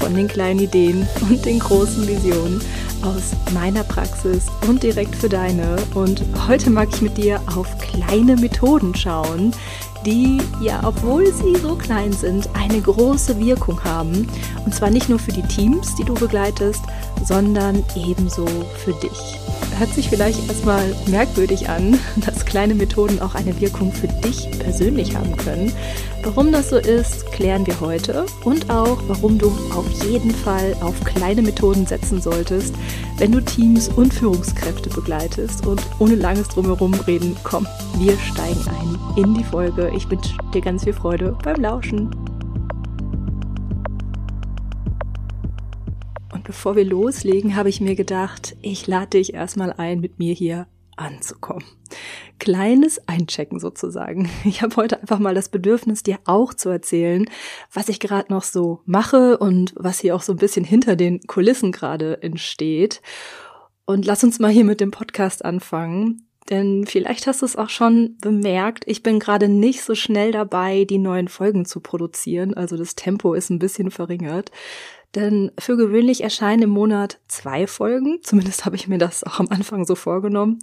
von den kleinen Ideen und den großen Visionen aus meiner Praxis und direkt für deine. Und heute mag ich mit dir auf kleine Methoden schauen, die ja, obwohl sie so klein sind, eine große Wirkung haben. Und zwar nicht nur für die Teams, die du begleitest, sondern ebenso für dich hört sich vielleicht erstmal merkwürdig an, dass kleine Methoden auch eine Wirkung für dich persönlich haben können. Warum das so ist, klären wir heute und auch, warum du auf jeden Fall auf kleine Methoden setzen solltest, wenn du Teams und Führungskräfte begleitest. Und ohne langes Drumherum reden, komm, wir steigen ein in die Folge. Ich wünsche dir ganz viel Freude beim Lauschen. Bevor wir loslegen, habe ich mir gedacht, ich lade dich erstmal ein, mit mir hier anzukommen. Kleines Einchecken sozusagen. Ich habe heute einfach mal das Bedürfnis, dir auch zu erzählen, was ich gerade noch so mache und was hier auch so ein bisschen hinter den Kulissen gerade entsteht. Und lass uns mal hier mit dem Podcast anfangen. Denn vielleicht hast du es auch schon bemerkt, ich bin gerade nicht so schnell dabei, die neuen Folgen zu produzieren. Also das Tempo ist ein bisschen verringert. Denn für gewöhnlich erscheinen im Monat zwei Folgen. Zumindest habe ich mir das auch am Anfang so vorgenommen.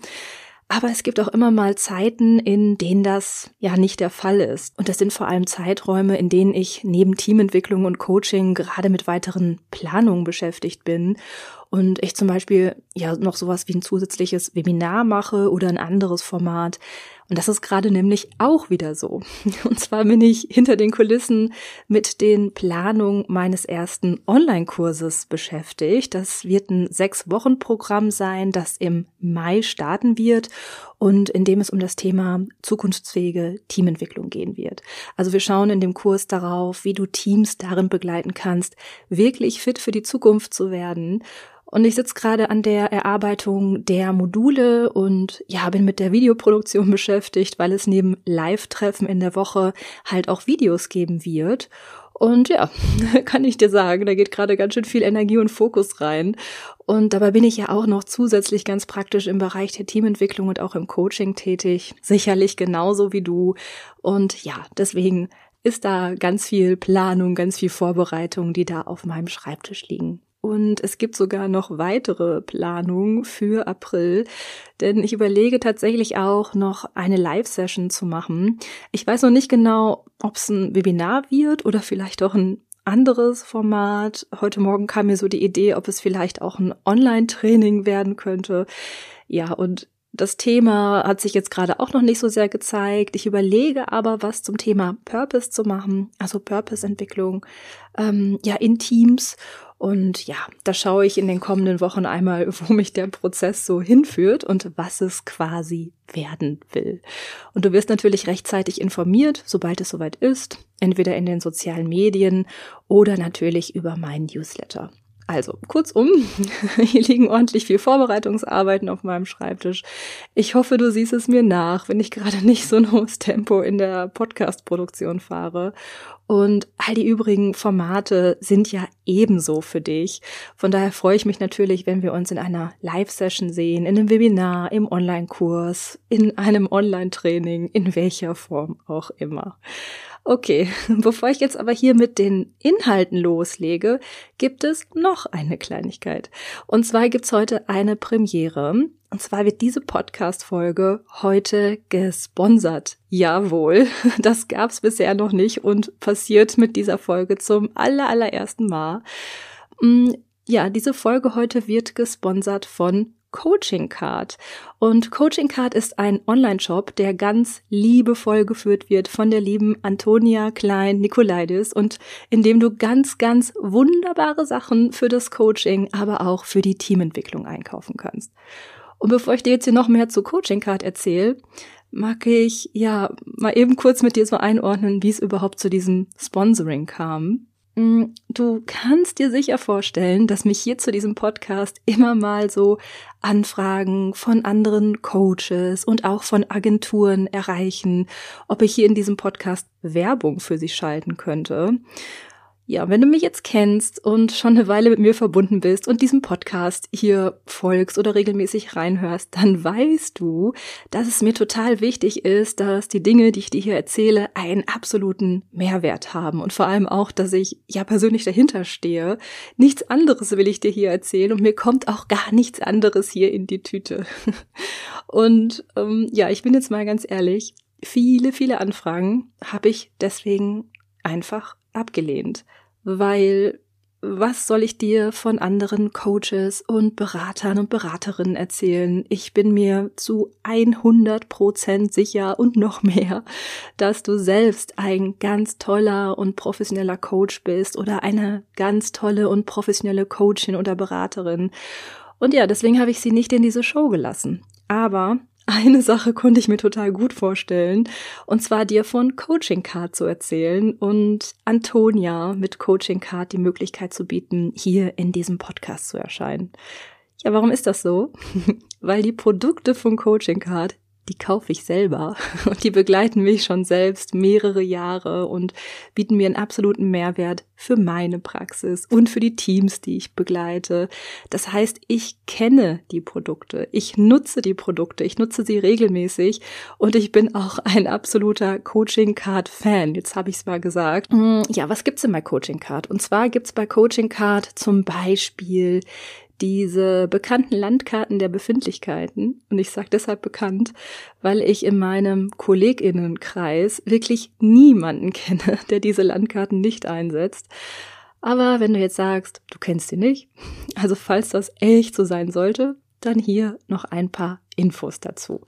Aber es gibt auch immer mal Zeiten, in denen das ja nicht der Fall ist. Und das sind vor allem Zeiträume, in denen ich neben Teamentwicklung und Coaching gerade mit weiteren Planungen beschäftigt bin und ich zum Beispiel ja noch sowas wie ein zusätzliches Webinar mache oder ein anderes Format. Und das ist gerade nämlich auch wieder so. Und zwar bin ich hinter den Kulissen mit den Planungen meines ersten Online-Kurses beschäftigt. Das wird ein Sechs-Wochen-Programm sein, das im Mai starten wird und in dem es um das Thema zukunftsfähige Teamentwicklung gehen wird. Also wir schauen in dem Kurs darauf, wie du Teams darin begleiten kannst, wirklich fit für die Zukunft zu werden und ich sitze gerade an der Erarbeitung der Module und ja, bin mit der Videoproduktion beschäftigt, weil es neben Live-Treffen in der Woche halt auch Videos geben wird. Und ja, kann ich dir sagen, da geht gerade ganz schön viel Energie und Fokus rein. Und dabei bin ich ja auch noch zusätzlich ganz praktisch im Bereich der Teamentwicklung und auch im Coaching tätig. Sicherlich genauso wie du. Und ja, deswegen ist da ganz viel Planung, ganz viel Vorbereitung, die da auf meinem Schreibtisch liegen. Und es gibt sogar noch weitere Planungen für April, denn ich überlege tatsächlich auch noch eine Live-Session zu machen. Ich weiß noch nicht genau, ob es ein Webinar wird oder vielleicht auch ein anderes Format. Heute Morgen kam mir so die Idee, ob es vielleicht auch ein Online-Training werden könnte. Ja, und das Thema hat sich jetzt gerade auch noch nicht so sehr gezeigt. Ich überlege aber, was zum Thema Purpose zu machen, also Purpose-Entwicklung, ähm, ja, in Teams und ja, da schaue ich in den kommenden Wochen einmal, wo mich der Prozess so hinführt und was es quasi werden will. Und du wirst natürlich rechtzeitig informiert, sobald es soweit ist, entweder in den sozialen Medien oder natürlich über meinen Newsletter. Also, kurzum, hier liegen ordentlich viel Vorbereitungsarbeiten auf meinem Schreibtisch. Ich hoffe, du siehst es mir nach, wenn ich gerade nicht so ein hohes Tempo in der Podcast-Produktion fahre. Und all die übrigen Formate sind ja ebenso für dich. Von daher freue ich mich natürlich, wenn wir uns in einer Live-Session sehen, in einem Webinar, im Online-Kurs, in einem Online-Training, in welcher Form auch immer. Okay, bevor ich jetzt aber hier mit den Inhalten loslege, gibt es noch eine Kleinigkeit. Und zwar gibt's heute eine Premiere. Und zwar wird diese Podcast-Folge heute gesponsert. Jawohl, das gab's bisher noch nicht und passiert mit dieser Folge zum aller, allerersten Mal. Mm, ja, diese Folge heute wird gesponsert von Coaching Card. Und Coaching Card ist ein Online-Shop, der ganz liebevoll geführt wird von der lieben Antonia Klein Nikolaidis und in dem du ganz, ganz wunderbare Sachen für das Coaching, aber auch für die Teamentwicklung einkaufen kannst. Und bevor ich dir jetzt hier noch mehr zu Coaching Card erzähle, mag ich ja mal eben kurz mit dir so einordnen, wie es überhaupt zu diesem Sponsoring kam. Mm, du kannst dir sicher vorstellen, dass mich hier zu diesem Podcast immer mal so Anfragen von anderen Coaches und auch von Agenturen erreichen, ob ich hier in diesem Podcast Werbung für sie schalten könnte. Ja, wenn du mich jetzt kennst und schon eine Weile mit mir verbunden bist und diesem Podcast hier folgst oder regelmäßig reinhörst, dann weißt du, dass es mir total wichtig ist, dass die Dinge, die ich dir hier erzähle, einen absoluten Mehrwert haben und vor allem auch, dass ich ja persönlich dahinter stehe. Nichts anderes will ich dir hier erzählen und mir kommt auch gar nichts anderes hier in die Tüte. Und ähm, ja, ich bin jetzt mal ganz ehrlich, viele, viele Anfragen habe ich deswegen einfach abgelehnt, weil was soll ich dir von anderen Coaches und Beratern und Beraterinnen erzählen? Ich bin mir zu 100 Prozent sicher und noch mehr, dass du selbst ein ganz toller und professioneller Coach bist oder eine ganz tolle und professionelle Coachin oder Beraterin. Und ja, deswegen habe ich sie nicht in diese Show gelassen. Aber eine Sache konnte ich mir total gut vorstellen, und zwar dir von Coaching Card zu erzählen und Antonia mit Coaching Card die Möglichkeit zu bieten, hier in diesem Podcast zu erscheinen. Ja, warum ist das so? Weil die Produkte von Coaching Card die kaufe ich selber und die begleiten mich schon selbst mehrere Jahre und bieten mir einen absoluten Mehrwert für meine Praxis und für die Teams, die ich begleite. Das heißt, ich kenne die Produkte, ich nutze die Produkte, ich nutze sie regelmäßig und ich bin auch ein absoluter Coaching Card Fan. Jetzt habe ich es mal gesagt. Hm, ja, was gibt's denn bei Coaching Card? Und zwar gibt's bei Coaching Card zum Beispiel diese bekannten Landkarten der Befindlichkeiten. Und ich sage deshalb bekannt, weil ich in meinem Kolleginnenkreis wirklich niemanden kenne, der diese Landkarten nicht einsetzt. Aber wenn du jetzt sagst, du kennst sie nicht, also falls das echt so sein sollte, dann hier noch ein paar Infos dazu.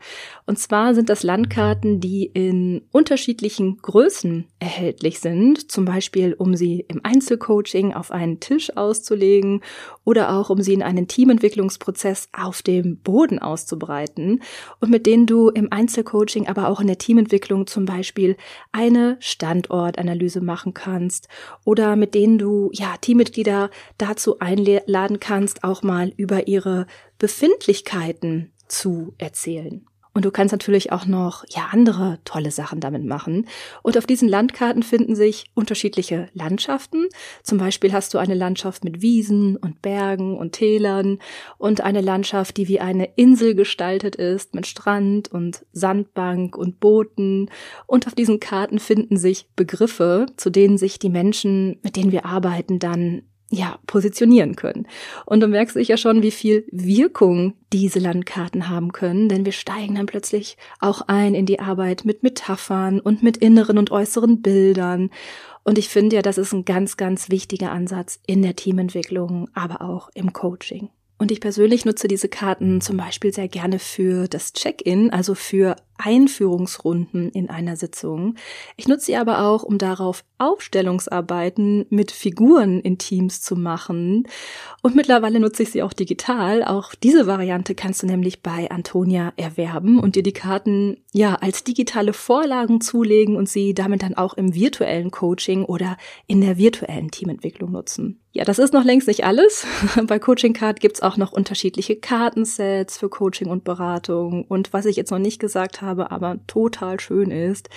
Und zwar sind das Landkarten, die in unterschiedlichen Größen erhältlich sind, zum Beispiel um sie im Einzelcoaching auf einen Tisch auszulegen oder auch um sie in einen Teamentwicklungsprozess auf dem Boden auszubreiten und mit denen du im Einzelcoaching, aber auch in der Teamentwicklung zum Beispiel eine Standortanalyse machen kannst oder mit denen du ja Teammitglieder dazu einladen kannst, auch mal über ihre Befindlichkeiten zu erzählen. Und du kannst natürlich auch noch, ja, andere tolle Sachen damit machen. Und auf diesen Landkarten finden sich unterschiedliche Landschaften. Zum Beispiel hast du eine Landschaft mit Wiesen und Bergen und Tälern und eine Landschaft, die wie eine Insel gestaltet ist mit Strand und Sandbank und Booten. Und auf diesen Karten finden sich Begriffe, zu denen sich die Menschen, mit denen wir arbeiten, dann ja, positionieren können. Und du merkst sicher schon, wie viel Wirkung diese Landkarten haben können, denn wir steigen dann plötzlich auch ein in die Arbeit mit Metaphern und mit inneren und äußeren Bildern. Und ich finde ja, das ist ein ganz, ganz wichtiger Ansatz in der Teamentwicklung, aber auch im Coaching. Und ich persönlich nutze diese Karten zum Beispiel sehr gerne für das Check-in, also für Einführungsrunden in einer Sitzung. Ich nutze sie aber auch, um darauf Aufstellungsarbeiten mit Figuren in Teams zu machen. Und mittlerweile nutze ich sie auch digital. Auch diese Variante kannst du nämlich bei Antonia erwerben und dir die Karten ja als digitale Vorlagen zulegen und sie damit dann auch im virtuellen Coaching oder in der virtuellen Teamentwicklung nutzen. Ja, das ist noch längst nicht alles. Bei Coaching Card gibt's auch noch unterschiedliche Kartensets für Coaching und Beratung. Und was ich jetzt noch nicht gesagt habe, habe, aber total schön ist.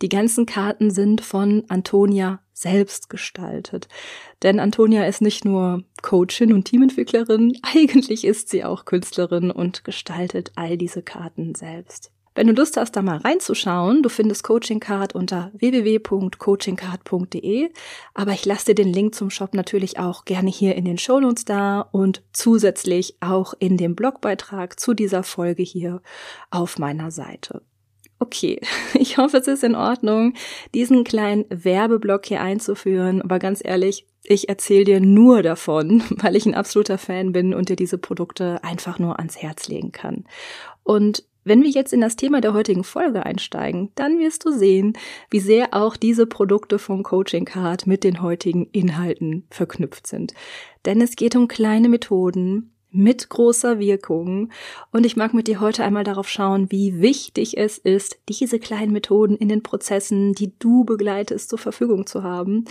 Die ganzen Karten sind von Antonia selbst gestaltet. Denn Antonia ist nicht nur Coachin und Teamentwicklerin, eigentlich ist sie auch Künstlerin und gestaltet all diese Karten selbst. Wenn du Lust hast, da mal reinzuschauen, du findest Coaching Card unter www.coachingcard.de, aber ich lasse dir den Link zum Shop natürlich auch gerne hier in den Shownotes da und zusätzlich auch in dem Blogbeitrag zu dieser Folge hier auf meiner Seite. Okay, ich hoffe, es ist in Ordnung, diesen kleinen Werbeblock hier einzuführen, aber ganz ehrlich, ich erzähle dir nur davon, weil ich ein absoluter Fan bin und dir diese Produkte einfach nur ans Herz legen kann. Und wenn wir jetzt in das Thema der heutigen Folge einsteigen, dann wirst du sehen, wie sehr auch diese Produkte vom Coaching Card mit den heutigen Inhalten verknüpft sind. Denn es geht um kleine Methoden, mit großer Wirkung. Und ich mag mit dir heute einmal darauf schauen, wie wichtig es ist, diese kleinen Methoden in den Prozessen, die du begleitest, zur Verfügung zu haben.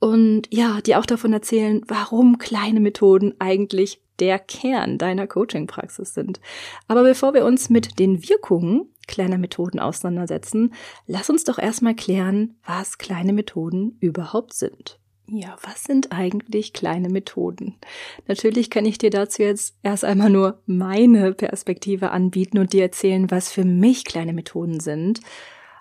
Und ja, dir auch davon erzählen, warum kleine Methoden eigentlich der Kern deiner Coaching-Praxis sind. Aber bevor wir uns mit den Wirkungen kleiner Methoden auseinandersetzen, lass uns doch erstmal klären, was kleine Methoden überhaupt sind. Ja, was sind eigentlich kleine Methoden? Natürlich kann ich dir dazu jetzt erst einmal nur meine Perspektive anbieten und dir erzählen, was für mich kleine Methoden sind.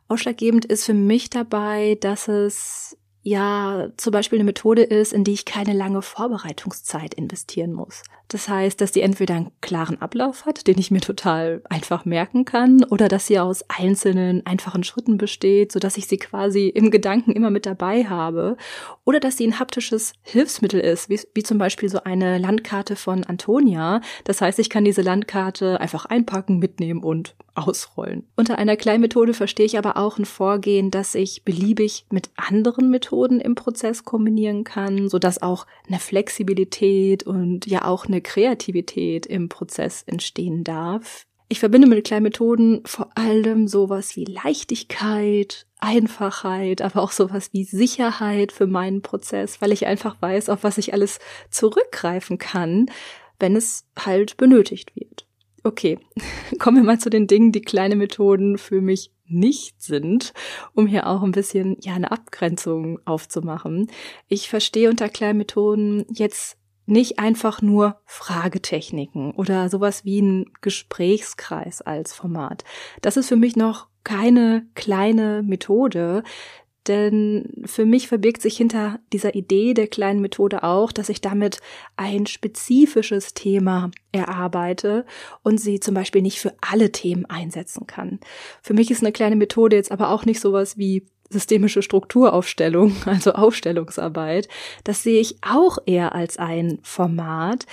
Ausschlaggebend ist für mich dabei, dass es ja zum Beispiel eine Methode ist, in die ich keine lange Vorbereitungszeit investieren muss. Das heißt, dass die entweder einen klaren Ablauf hat, den ich mir total einfach merken kann, oder dass sie aus einzelnen, einfachen Schritten besteht, so dass ich sie quasi im Gedanken immer mit dabei habe, oder dass sie ein haptisches Hilfsmittel ist, wie, wie zum Beispiel so eine Landkarte von Antonia. Das heißt, ich kann diese Landkarte einfach einpacken, mitnehmen und ausrollen. Unter einer Kleinmethode verstehe ich aber auch ein Vorgehen, das ich beliebig mit anderen Methoden im Prozess kombinieren kann, so dass auch eine Flexibilität und ja auch eine Kreativität im Prozess entstehen darf. Ich verbinde mit kleinen Methoden vor allem sowas wie Leichtigkeit, Einfachheit, aber auch sowas wie Sicherheit für meinen Prozess, weil ich einfach weiß, auf was ich alles zurückgreifen kann, wenn es halt benötigt wird. Okay, kommen wir mal zu den Dingen, die kleine Methoden für mich nicht sind, um hier auch ein bisschen ja eine Abgrenzung aufzumachen. Ich verstehe unter kleinen Methoden jetzt nicht einfach nur Fragetechniken oder sowas wie ein Gesprächskreis als Format. Das ist für mich noch keine kleine Methode, denn für mich verbirgt sich hinter dieser Idee der kleinen Methode auch, dass ich damit ein spezifisches Thema erarbeite und sie zum Beispiel nicht für alle Themen einsetzen kann. Für mich ist eine kleine Methode jetzt aber auch nicht sowas wie systemische Strukturaufstellung, also Aufstellungsarbeit, das sehe ich auch eher als ein Format.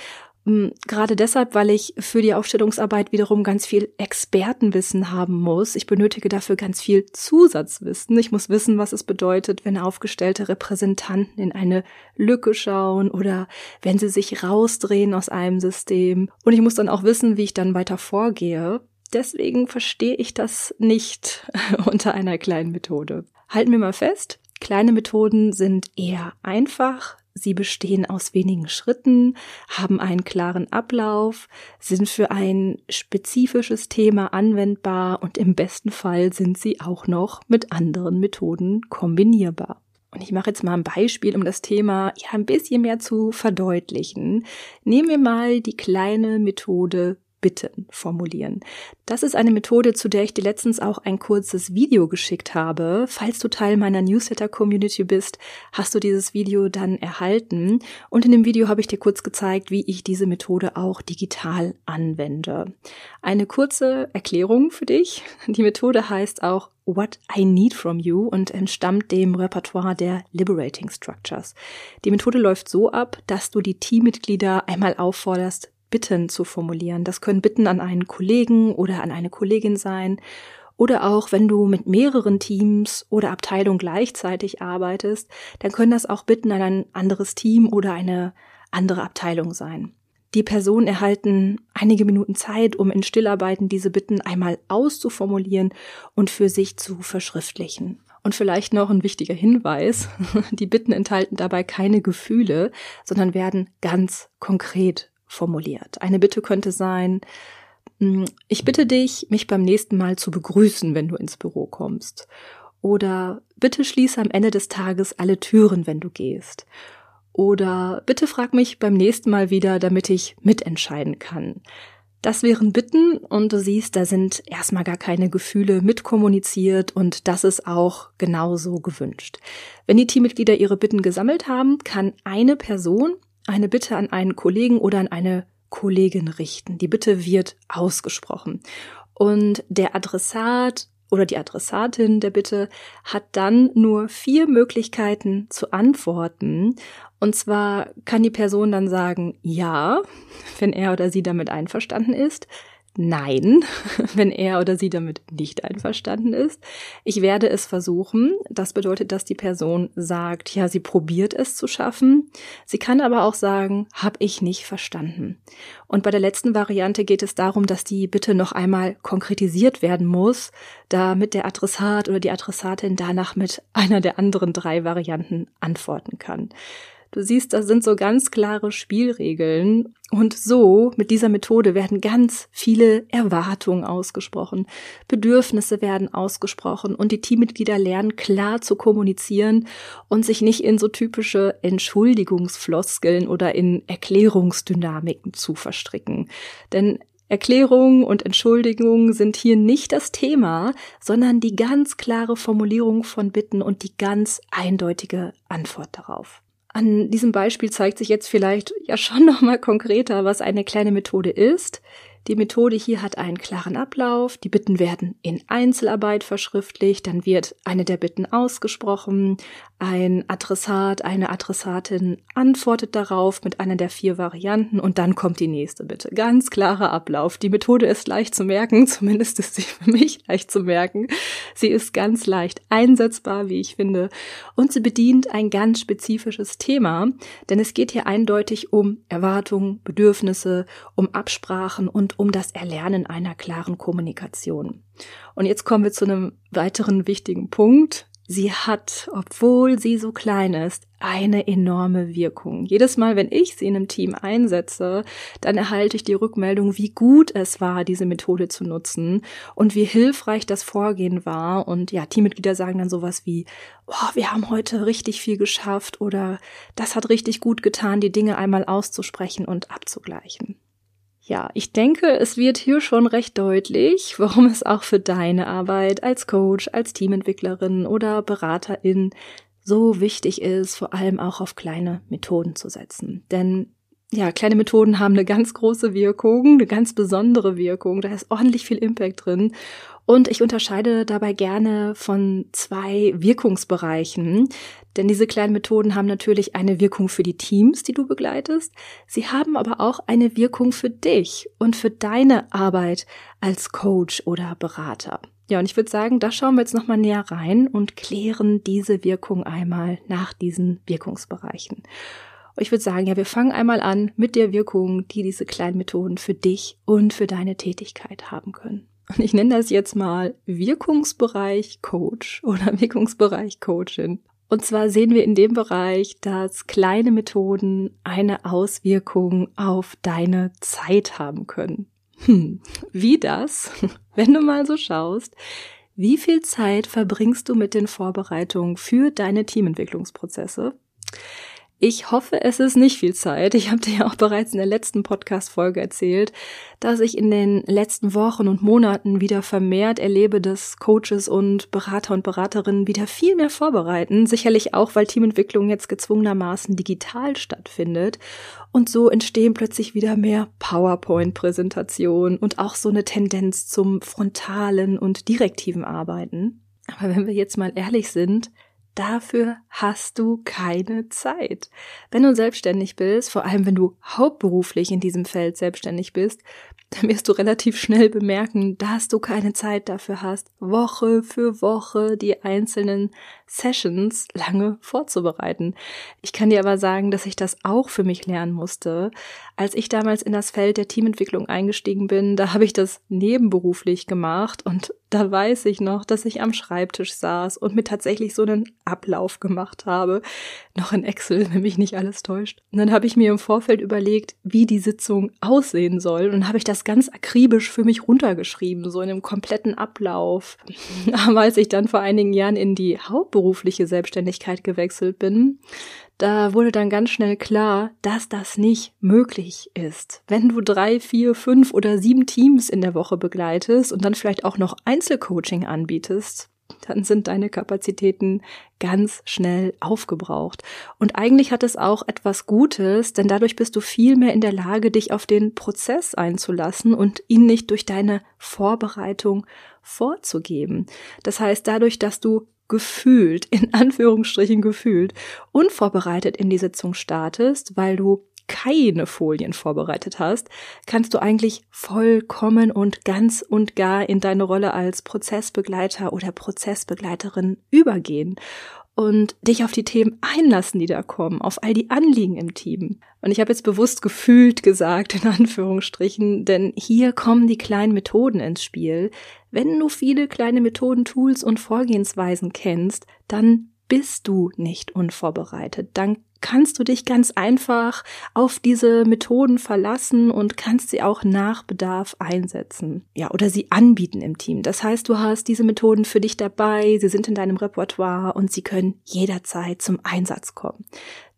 Hm, gerade deshalb, weil ich für die Aufstellungsarbeit wiederum ganz viel Expertenwissen haben muss. Ich benötige dafür ganz viel Zusatzwissen. Ich muss wissen, was es bedeutet, wenn aufgestellte Repräsentanten in eine Lücke schauen oder wenn sie sich rausdrehen aus einem System. Und ich muss dann auch wissen, wie ich dann weiter vorgehe. Deswegen verstehe ich das nicht unter einer kleinen Methode. Halten wir mal fest, kleine Methoden sind eher einfach, Sie bestehen aus wenigen Schritten, haben einen klaren Ablauf, sind für ein spezifisches Thema anwendbar und im besten Fall sind sie auch noch mit anderen Methoden kombinierbar. Und ich mache jetzt mal ein Beispiel, um das Thema ja ein bisschen mehr zu verdeutlichen. Nehmen wir mal die kleine Methode Bitten formulieren. Das ist eine Methode, zu der ich dir letztens auch ein kurzes Video geschickt habe. Falls du Teil meiner Newsletter-Community bist, hast du dieses Video dann erhalten. Und in dem Video habe ich dir kurz gezeigt, wie ich diese Methode auch digital anwende. Eine kurze Erklärung für dich. Die Methode heißt auch What I Need From You und entstammt dem Repertoire der Liberating Structures. Die Methode läuft so ab, dass du die Teammitglieder einmal aufforderst, Bitten zu formulieren. Das können Bitten an einen Kollegen oder an eine Kollegin sein. Oder auch, wenn du mit mehreren Teams oder Abteilungen gleichzeitig arbeitest, dann können das auch Bitten an ein anderes Team oder eine andere Abteilung sein. Die Personen erhalten einige Minuten Zeit, um in Stillarbeiten diese Bitten einmal auszuformulieren und für sich zu verschriftlichen. Und vielleicht noch ein wichtiger Hinweis. Die Bitten enthalten dabei keine Gefühle, sondern werden ganz konkret formuliert. Eine Bitte könnte sein, hm, ich bitte dich, mich beim nächsten Mal zu begrüßen, wenn du ins Büro kommst. Oder bitte schließe am Ende des Tages alle Türen, wenn du gehst. Oder bitte frag mich beim nächsten Mal wieder, damit ich mitentscheiden kann. Das wären Bitten und du siehst, da sind erstmal gar keine Gefühle mitkommuniziert und das ist auch genauso gewünscht. Wenn die Teammitglieder ihre Bitten gesammelt haben, kann eine Person eine Bitte an einen Kollegen oder an eine Kollegin richten. Die Bitte wird ausgesprochen. Und der Adressat oder die Adressatin der Bitte hat dann nur vier Möglichkeiten zu antworten. Und zwar kann die Person dann sagen Ja, wenn er oder sie damit einverstanden ist. Nein, wenn er oder sie damit nicht einverstanden ist. Ich werde es versuchen. Das bedeutet, dass die Person sagt, ja, sie probiert es zu schaffen. Sie kann aber auch sagen, habe ich nicht verstanden. Und bei der letzten Variante geht es darum, dass die Bitte noch einmal konkretisiert werden muss, damit der Adressat oder die Adressatin danach mit einer der anderen drei Varianten antworten kann. Du siehst, da sind so ganz klare Spielregeln. Und so, mit dieser Methode werden ganz viele Erwartungen ausgesprochen, Bedürfnisse werden ausgesprochen und die Teammitglieder lernen klar zu kommunizieren und sich nicht in so typische Entschuldigungsfloskeln oder in Erklärungsdynamiken zu verstricken. Denn Erklärungen und Entschuldigungen sind hier nicht das Thema, sondern die ganz klare Formulierung von Bitten und die ganz eindeutige Antwort darauf. An diesem Beispiel zeigt sich jetzt vielleicht ja schon noch mal konkreter, was eine kleine Methode ist. Die Methode hier hat einen klaren Ablauf. Die Bitten werden in Einzelarbeit verschriftlicht. Dann wird eine der Bitten ausgesprochen. Ein Adressat, eine Adressatin antwortet darauf mit einer der vier Varianten und dann kommt die nächste Bitte. Ganz klarer Ablauf. Die Methode ist leicht zu merken. Zumindest ist sie für mich leicht zu merken. Sie ist ganz leicht einsetzbar, wie ich finde. Und sie bedient ein ganz spezifisches Thema, denn es geht hier eindeutig um Erwartungen, Bedürfnisse, um Absprachen und um das Erlernen einer klaren Kommunikation. Und jetzt kommen wir zu einem weiteren wichtigen Punkt. Sie hat, obwohl sie so klein ist, eine enorme Wirkung. Jedes Mal, wenn ich sie in einem Team einsetze, dann erhalte ich die Rückmeldung, wie gut es war, diese Methode zu nutzen und wie hilfreich das Vorgehen war. Und ja, Teammitglieder sagen dann sowas wie, oh, wir haben heute richtig viel geschafft oder das hat richtig gut getan, die Dinge einmal auszusprechen und abzugleichen. Ja, ich denke, es wird hier schon recht deutlich, warum es auch für deine Arbeit als Coach, als Teamentwicklerin oder Beraterin so wichtig ist, vor allem auch auf kleine Methoden zu setzen. Denn ja, kleine Methoden haben eine ganz große Wirkung, eine ganz besondere Wirkung. Da ist ordentlich viel Impact drin. Und ich unterscheide dabei gerne von zwei Wirkungsbereichen, denn diese kleinen Methoden haben natürlich eine Wirkung für die Teams, die du begleitest. Sie haben aber auch eine Wirkung für dich und für deine Arbeit als Coach oder Berater. Ja, und ich würde sagen, da schauen wir jetzt nochmal näher rein und klären diese Wirkung einmal nach diesen Wirkungsbereichen. Ich würde sagen, ja, wir fangen einmal an mit der Wirkung, die diese kleinen Methoden für dich und für deine Tätigkeit haben können. Und ich nenne das jetzt mal Wirkungsbereich Coach oder Wirkungsbereich Coachin. Und zwar sehen wir in dem Bereich, dass kleine Methoden eine Auswirkung auf deine Zeit haben können. Hm, wie das? Wenn du mal so schaust, wie viel Zeit verbringst du mit den Vorbereitungen für deine Teamentwicklungsprozesse? Ich hoffe, es ist nicht viel Zeit. Ich habe dir ja auch bereits in der letzten Podcast-Folge erzählt, dass ich in den letzten Wochen und Monaten wieder vermehrt erlebe, dass Coaches und Berater und Beraterinnen wieder viel mehr vorbereiten. Sicherlich auch, weil Teamentwicklung jetzt gezwungenermaßen digital stattfindet. Und so entstehen plötzlich wieder mehr PowerPoint-Präsentationen und auch so eine Tendenz zum frontalen und direktiven Arbeiten. Aber wenn wir jetzt mal ehrlich sind, Dafür hast du keine Zeit. Wenn du selbstständig bist, vor allem wenn du hauptberuflich in diesem Feld selbstständig bist, dann wirst du relativ schnell bemerken, dass du keine Zeit dafür hast, Woche für Woche die einzelnen Sessions lange vorzubereiten. Ich kann dir aber sagen, dass ich das auch für mich lernen musste. Als ich damals in das Feld der Teamentwicklung eingestiegen bin, da habe ich das nebenberuflich gemacht und da weiß ich noch, dass ich am Schreibtisch saß und mir tatsächlich so einen Ablauf gemacht habe. Noch in Excel, wenn mich nicht alles täuscht. Und dann habe ich mir im Vorfeld überlegt, wie die Sitzung aussehen soll. Und habe ich das ganz akribisch für mich runtergeschrieben, so in einem kompletten Ablauf. Aber als ich dann vor einigen Jahren in die hauptberufliche Selbstständigkeit gewechselt bin, da wurde dann ganz schnell klar, dass das nicht möglich ist. Wenn du drei, vier, fünf oder sieben Teams in der Woche begleitest und dann vielleicht auch noch Einzelcoaching anbietest, dann sind deine Kapazitäten ganz schnell aufgebraucht. Und eigentlich hat es auch etwas Gutes, denn dadurch bist du viel mehr in der Lage, dich auf den Prozess einzulassen und ihn nicht durch deine Vorbereitung vorzugeben. Das heißt, dadurch, dass du gefühlt, in Anführungsstrichen gefühlt, unvorbereitet in die Sitzung startest, weil du keine Folien vorbereitet hast, kannst du eigentlich vollkommen und ganz und gar in deine Rolle als Prozessbegleiter oder Prozessbegleiterin übergehen und dich auf die Themen einlassen, die da kommen, auf all die Anliegen im Team. Und ich habe jetzt bewusst gefühlt gesagt, in Anführungsstrichen, denn hier kommen die kleinen Methoden ins Spiel. Wenn du viele kleine Methoden, Tools und Vorgehensweisen kennst, dann bist du nicht unvorbereitet. Dann kannst du dich ganz einfach auf diese Methoden verlassen und kannst sie auch nach Bedarf einsetzen. Ja, oder sie anbieten im Team. Das heißt, du hast diese Methoden für dich dabei, sie sind in deinem Repertoire und sie können jederzeit zum Einsatz kommen.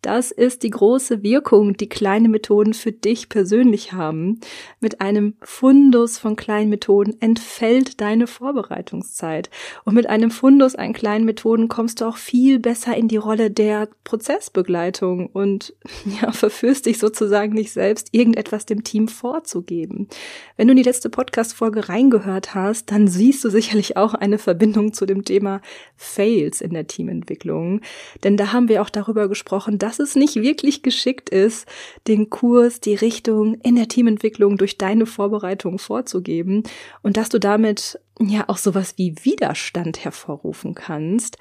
Das ist die große Wirkung, die kleine Methoden für dich persönlich haben. Mit einem Fundus von kleinen Methoden entfällt deine Vorbereitungszeit. Und mit einem Fundus an kleinen Methoden kommst du auch viel besser in die Rolle der Prozessbegleitung und ja, verführst dich sozusagen nicht selbst, irgendetwas dem Team vorzugeben. Wenn du in die letzte Podcast-Folge reingehört hast, dann siehst du sicherlich auch eine Verbindung zu dem Thema Fails in der Teamentwicklung. Denn da haben wir auch darüber gesprochen, dass es nicht wirklich geschickt ist, den Kurs, die Richtung in der Teamentwicklung durch deine Vorbereitung vorzugeben und dass du damit ja auch sowas wie Widerstand hervorrufen kannst.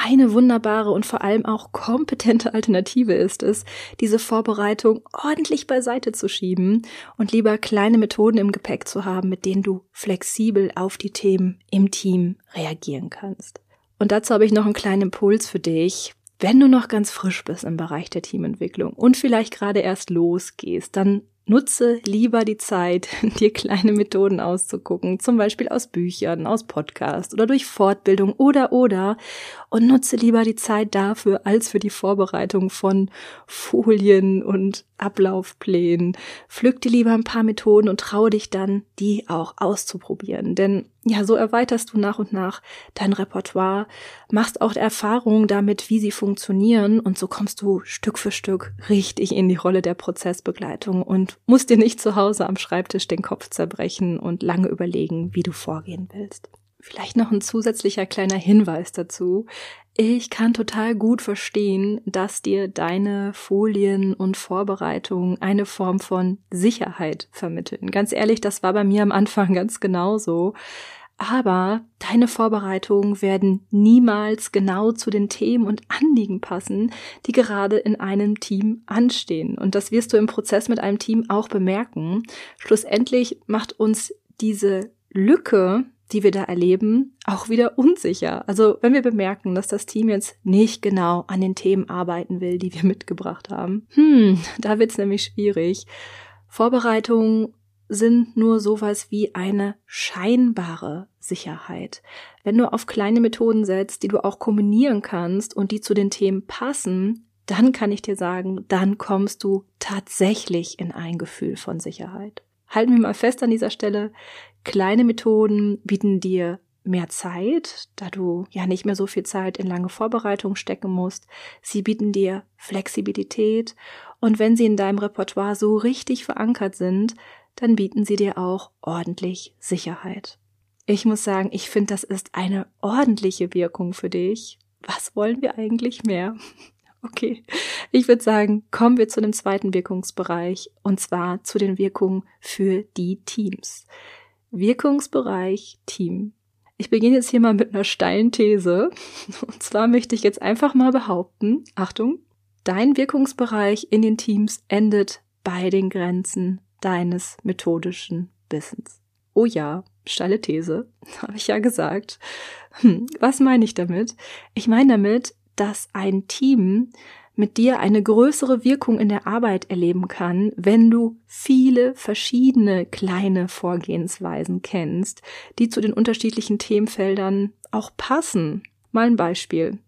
Eine wunderbare und vor allem auch kompetente Alternative ist es, diese Vorbereitung ordentlich beiseite zu schieben und lieber kleine Methoden im Gepäck zu haben, mit denen du flexibel auf die Themen im Team reagieren kannst. Und dazu habe ich noch einen kleinen Impuls für dich. Wenn du noch ganz frisch bist im Bereich der Teamentwicklung und vielleicht gerade erst losgehst, dann nutze lieber die Zeit, dir kleine Methoden auszugucken, zum Beispiel aus Büchern, aus Podcasts oder durch Fortbildung oder oder und nutze lieber die Zeit dafür als für die Vorbereitung von Folien und Ablaufplänen. Pflück dir lieber ein paar Methoden und traue dich dann, die auch auszuprobieren. Denn ja, so erweiterst du nach und nach dein Repertoire, machst auch Erfahrungen damit, wie sie funktionieren und so kommst du Stück für Stück richtig in die Rolle der Prozessbegleitung und musst dir nicht zu Hause am Schreibtisch den Kopf zerbrechen und lange überlegen, wie du vorgehen willst. Vielleicht noch ein zusätzlicher kleiner Hinweis dazu. Ich kann total gut verstehen, dass dir deine Folien und Vorbereitungen eine Form von Sicherheit vermitteln. Ganz ehrlich, das war bei mir am Anfang ganz genauso. Aber deine Vorbereitungen werden niemals genau zu den Themen und Anliegen passen, die gerade in einem Team anstehen. Und das wirst du im Prozess mit einem Team auch bemerken. Schlussendlich macht uns diese Lücke die wir da erleben, auch wieder unsicher. Also wenn wir bemerken, dass das Team jetzt nicht genau an den Themen arbeiten will, die wir mitgebracht haben, hm, da wird's nämlich schwierig. Vorbereitungen sind nur sowas wie eine scheinbare Sicherheit. Wenn du auf kleine Methoden setzt, die du auch kombinieren kannst und die zu den Themen passen, dann kann ich dir sagen, dann kommst du tatsächlich in ein Gefühl von Sicherheit. Halten wir mal fest an dieser Stelle, Kleine Methoden bieten dir mehr Zeit, da du ja nicht mehr so viel Zeit in lange Vorbereitung stecken musst. Sie bieten dir Flexibilität und wenn sie in deinem Repertoire so richtig verankert sind, dann bieten sie dir auch ordentlich Sicherheit. Ich muss sagen, ich finde, das ist eine ordentliche Wirkung für dich. Was wollen wir eigentlich mehr? Okay, ich würde sagen, kommen wir zu dem zweiten Wirkungsbereich und zwar zu den Wirkungen für die Teams. Wirkungsbereich Team. Ich beginne jetzt hier mal mit einer steilen These. Und zwar möchte ich jetzt einfach mal behaupten, Achtung, dein Wirkungsbereich in den Teams endet bei den Grenzen deines methodischen Wissens. Oh ja, steile These, habe ich ja gesagt. Hm, was meine ich damit? Ich meine damit, dass ein Team mit dir eine größere Wirkung in der Arbeit erleben kann, wenn du viele verschiedene kleine Vorgehensweisen kennst, die zu den unterschiedlichen Themenfeldern auch passen. Mal ein Beispiel.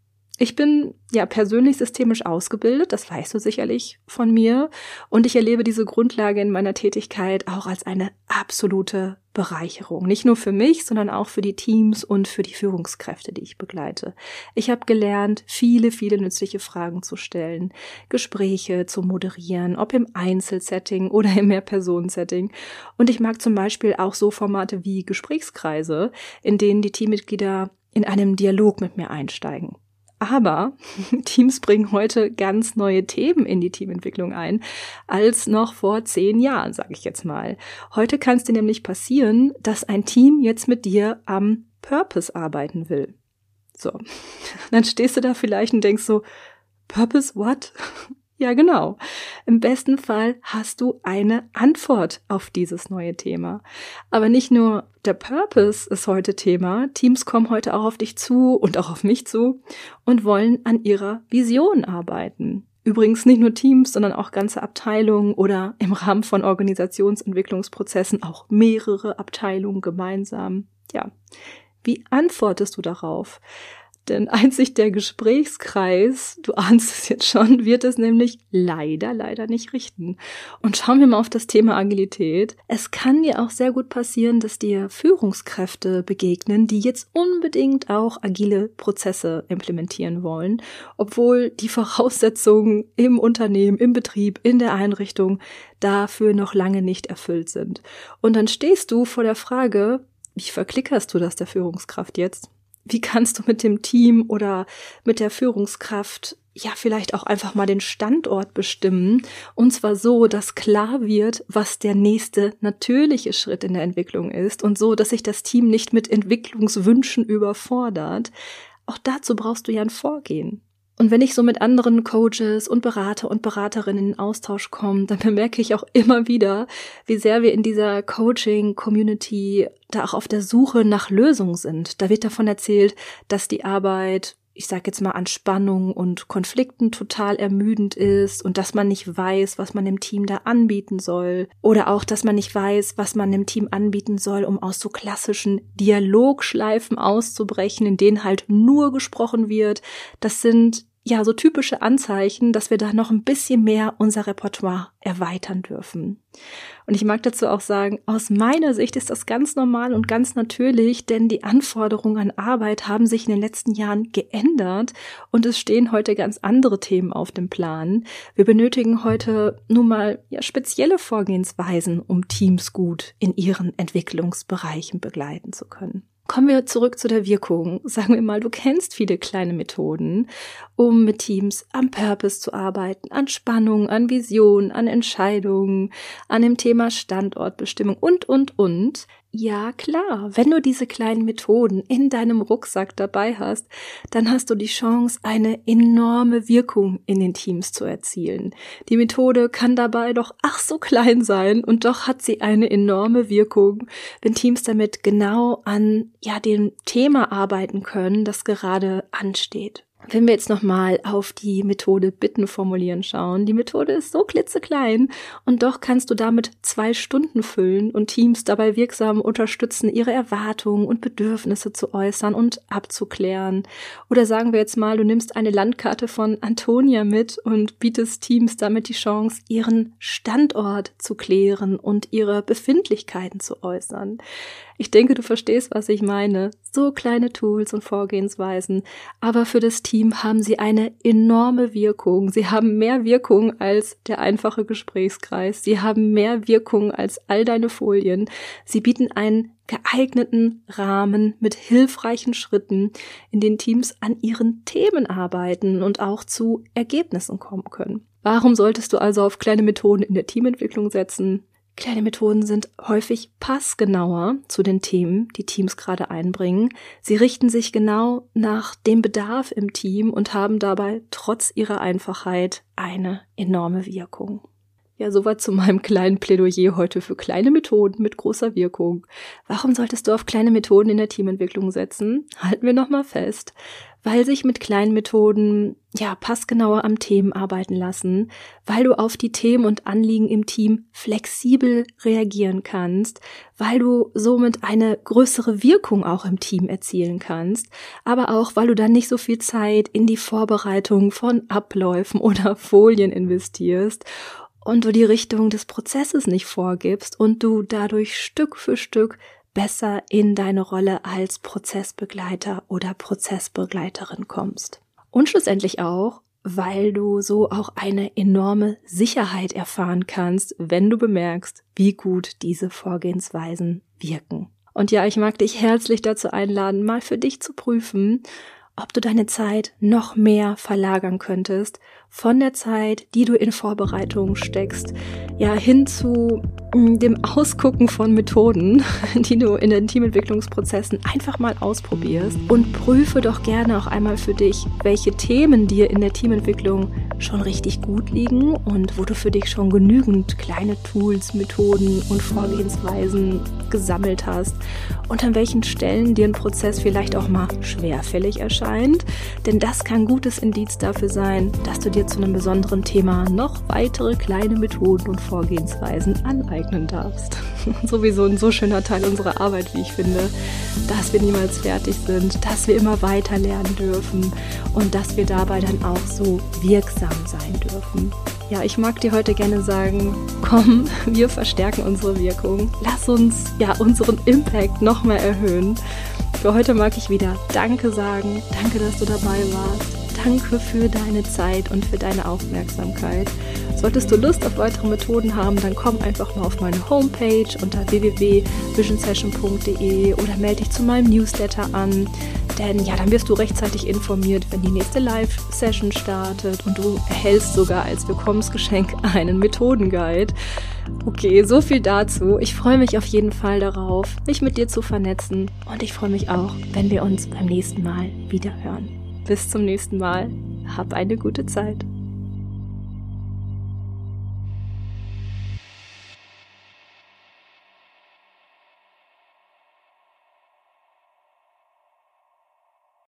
Ich bin ja persönlich systemisch ausgebildet, das weißt du sicherlich von mir, und ich erlebe diese Grundlage in meiner Tätigkeit auch als eine absolute Bereicherung, nicht nur für mich, sondern auch für die Teams und für die Führungskräfte, die ich begleite. Ich habe gelernt, viele, viele nützliche Fragen zu stellen, Gespräche zu moderieren, ob im Einzelsetting oder im Mehrpersonensetting. Und ich mag zum Beispiel auch so Formate wie Gesprächskreise, in denen die Teammitglieder in einem Dialog mit mir einsteigen. Aber Teams bringen heute ganz neue Themen in die Teamentwicklung ein, als noch vor zehn Jahren, sage ich jetzt mal. Heute kann es dir nämlich passieren, dass ein Team jetzt mit dir am Purpose arbeiten will. So, dann stehst du da vielleicht und denkst so, Purpose what? Ja, genau. Im besten Fall hast du eine Antwort auf dieses neue Thema. Aber nicht nur der Purpose ist heute Thema. Teams kommen heute auch auf dich zu und auch auf mich zu und wollen an ihrer Vision arbeiten. Übrigens nicht nur Teams, sondern auch ganze Abteilungen oder im Rahmen von Organisationsentwicklungsprozessen auch mehrere Abteilungen gemeinsam. Ja. Wie antwortest du darauf? Denn einzig der Gesprächskreis, du ahnst es jetzt schon, wird es nämlich leider, leider nicht richten. Und schauen wir mal auf das Thema Agilität. Es kann dir auch sehr gut passieren, dass dir Führungskräfte begegnen, die jetzt unbedingt auch agile Prozesse implementieren wollen, obwohl die Voraussetzungen im Unternehmen, im Betrieb, in der Einrichtung dafür noch lange nicht erfüllt sind. Und dann stehst du vor der Frage, wie verklickerst du das der Führungskraft jetzt? Wie kannst du mit dem Team oder mit der Führungskraft ja vielleicht auch einfach mal den Standort bestimmen und zwar so, dass klar wird, was der nächste natürliche Schritt in der Entwicklung ist und so, dass sich das Team nicht mit Entwicklungswünschen überfordert. Auch dazu brauchst du ja ein Vorgehen. Und wenn ich so mit anderen Coaches und Berater und Beraterinnen in Austausch komme, dann bemerke ich auch immer wieder, wie sehr wir in dieser Coaching-Community da auch auf der Suche nach Lösungen sind. Da wird davon erzählt, dass die Arbeit ich sage jetzt mal, an Spannung und Konflikten total ermüdend ist und dass man nicht weiß, was man dem Team da anbieten soll. Oder auch, dass man nicht weiß, was man dem Team anbieten soll, um aus so klassischen Dialogschleifen auszubrechen, in denen halt nur gesprochen wird. Das sind ja, so typische Anzeichen, dass wir da noch ein bisschen mehr unser Repertoire erweitern dürfen. Und ich mag dazu auch sagen, aus meiner Sicht ist das ganz normal und ganz natürlich, denn die Anforderungen an Arbeit haben sich in den letzten Jahren geändert und es stehen heute ganz andere Themen auf dem Plan. Wir benötigen heute nun mal ja, spezielle Vorgehensweisen, um Teams gut in ihren Entwicklungsbereichen begleiten zu können. Kommen wir zurück zu der Wirkung. Sagen wir mal, du kennst viele kleine Methoden, um mit Teams am Purpose zu arbeiten, an Spannung, an Vision, an Entscheidungen, an dem Thema Standortbestimmung und, und, und. Ja, klar. Wenn du diese kleinen Methoden in deinem Rucksack dabei hast, dann hast du die Chance, eine enorme Wirkung in den Teams zu erzielen. Die Methode kann dabei doch ach so klein sein und doch hat sie eine enorme Wirkung, wenn Teams damit genau an, ja, dem Thema arbeiten können, das gerade ansteht. Wenn wir jetzt nochmal auf die Methode Bitten formulieren schauen, die Methode ist so klitzeklein und doch kannst du damit zwei Stunden füllen und Teams dabei wirksam unterstützen, ihre Erwartungen und Bedürfnisse zu äußern und abzuklären. Oder sagen wir jetzt mal, du nimmst eine Landkarte von Antonia mit und bietest Teams damit die Chance, ihren Standort zu klären und ihre Befindlichkeiten zu äußern. Ich denke, du verstehst, was ich meine. So kleine Tools und Vorgehensweisen, aber für das Team haben sie eine enorme Wirkung. Sie haben mehr Wirkung als der einfache Gesprächskreis. Sie haben mehr Wirkung als all deine Folien. Sie bieten einen geeigneten Rahmen mit hilfreichen Schritten, in den Teams an ihren Themen arbeiten und auch zu Ergebnissen kommen können. Warum solltest du also auf kleine Methoden in der Teamentwicklung setzen? Kleine Methoden sind häufig passgenauer zu den Themen, die Teams gerade einbringen. Sie richten sich genau nach dem Bedarf im Team und haben dabei trotz ihrer Einfachheit eine enorme Wirkung. Ja, soweit zu meinem kleinen Plädoyer heute für kleine Methoden mit großer Wirkung. Warum solltest du auf kleine Methoden in der Teamentwicklung setzen? Halten wir nochmal fest weil sich mit kleinen Methoden ja passgenauer am Themen arbeiten lassen, weil du auf die Themen und Anliegen im Team flexibel reagieren kannst, weil du somit eine größere Wirkung auch im Team erzielen kannst, aber auch weil du dann nicht so viel Zeit in die Vorbereitung von Abläufen oder Folien investierst und du die Richtung des Prozesses nicht vorgibst und du dadurch Stück für Stück besser in deine Rolle als Prozessbegleiter oder Prozessbegleiterin kommst. Und schlussendlich auch, weil du so auch eine enorme Sicherheit erfahren kannst, wenn du bemerkst, wie gut diese Vorgehensweisen wirken. Und ja, ich mag dich herzlich dazu einladen, mal für dich zu prüfen, ob du deine Zeit noch mehr verlagern könntest von der Zeit, die du in Vorbereitung steckst, ja, hin zu mm, dem Ausgucken von Methoden, die du in den Teamentwicklungsprozessen einfach mal ausprobierst. Und prüfe doch gerne auch einmal für dich, welche Themen dir in der Teamentwicklung schon richtig gut liegen und wo du für dich schon genügend kleine Tools, Methoden und Vorgehensweisen gesammelt hast und an welchen Stellen dir ein Prozess vielleicht auch mal schwerfällig erscheint, denn das kann gutes Indiz dafür sein, dass du dir dir zu einem besonderen Thema noch weitere kleine Methoden und Vorgehensweisen aneignen darfst. Sowieso ein so schöner Teil unserer Arbeit, wie ich finde, dass wir niemals fertig sind, dass wir immer weiter lernen dürfen und dass wir dabei dann auch so wirksam sein dürfen. Ja, ich mag dir heute gerne sagen, komm, wir verstärken unsere Wirkung. Lass uns ja unseren Impact noch mehr erhöhen. Für heute mag ich wieder Danke sagen. Danke, dass du dabei warst. Danke für deine Zeit und für deine Aufmerksamkeit. Solltest du Lust auf weitere Methoden haben, dann komm einfach mal auf meine Homepage unter www.visionsession.de oder melde dich zu meinem Newsletter an. Denn ja, dann wirst du rechtzeitig informiert, wenn die nächste Live-Session startet und du erhältst sogar als Willkommensgeschenk einen Methodenguide. Okay, so viel dazu. Ich freue mich auf jeden Fall darauf, mich mit dir zu vernetzen und ich freue mich auch, wenn wir uns beim nächsten Mal wieder hören. Bis zum nächsten Mal. Hab eine gute Zeit.